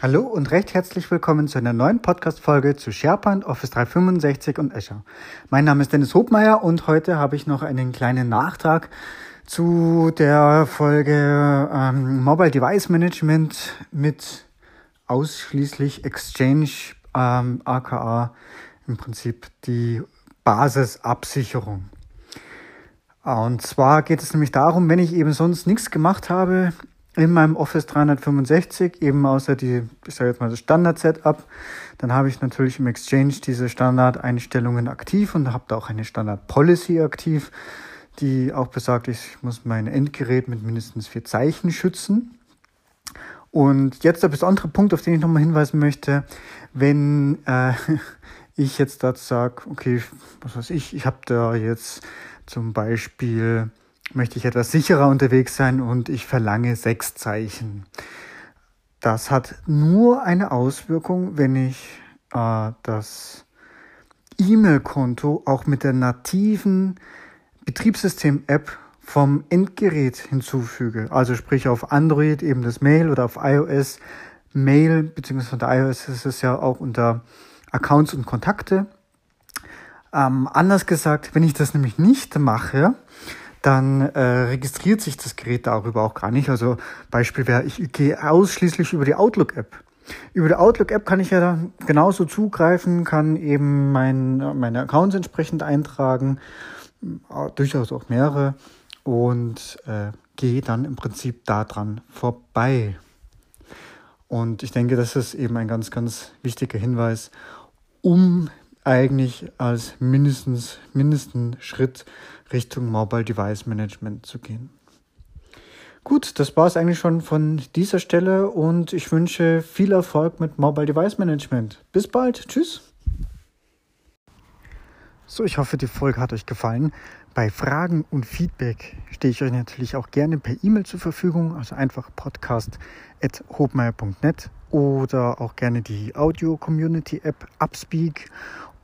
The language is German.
Hallo und recht herzlich willkommen zu einer neuen Podcast-Folge zu SharePoint, Office 365 und Azure. Mein Name ist Dennis Hobmeier und heute habe ich noch einen kleinen Nachtrag zu der Folge ähm, Mobile Device Management mit ausschließlich Exchange, ähm, aka im Prinzip die Basisabsicherung. Und zwar geht es nämlich darum, wenn ich eben sonst nichts gemacht habe, in meinem Office 365, eben außer die, ich sage jetzt mal das Standard-Setup. Dann habe ich natürlich im Exchange diese Standard-Einstellungen aktiv und habe da auch eine Standard-Policy aktiv, die auch besagt, ich muss mein Endgerät mit mindestens vier Zeichen schützen. Und jetzt der besondere Punkt, auf den ich nochmal hinweisen möchte, wenn äh, ich jetzt dazu sage, okay, was weiß ich, ich habe da jetzt zum Beispiel möchte ich etwas sicherer unterwegs sein und ich verlange sechs Zeichen. Das hat nur eine Auswirkung, wenn ich äh, das E-Mail-Konto auch mit der nativen Betriebssystem-App vom Endgerät hinzufüge. Also sprich auf Android eben das Mail oder auf iOS Mail, beziehungsweise von der iOS ist es ja auch unter Accounts und Kontakte. Ähm, anders gesagt, wenn ich das nämlich nicht mache, dann äh, registriert sich das Gerät darüber auch gar nicht. Also Beispiel wäre, ich gehe ausschließlich über die Outlook-App. Über die Outlook-App kann ich ja dann genauso zugreifen, kann eben mein, meine Accounts entsprechend eintragen, äh, durchaus auch mehrere, und äh, gehe dann im Prinzip daran vorbei. Und ich denke, das ist eben ein ganz, ganz wichtiger Hinweis, um eigentlich als mindestens, mindesten Schritt Richtung Mobile Device Management zu gehen. Gut, das war es eigentlich schon von dieser Stelle und ich wünsche viel Erfolg mit Mobile Device Management. Bis bald. Tschüss. So, ich hoffe, die Folge hat euch gefallen. Bei Fragen und Feedback stehe ich euch natürlich auch gerne per E-Mail zur Verfügung, also einfach podcast.hobmeier.net oder auch gerne die Audio-Community-App Upspeak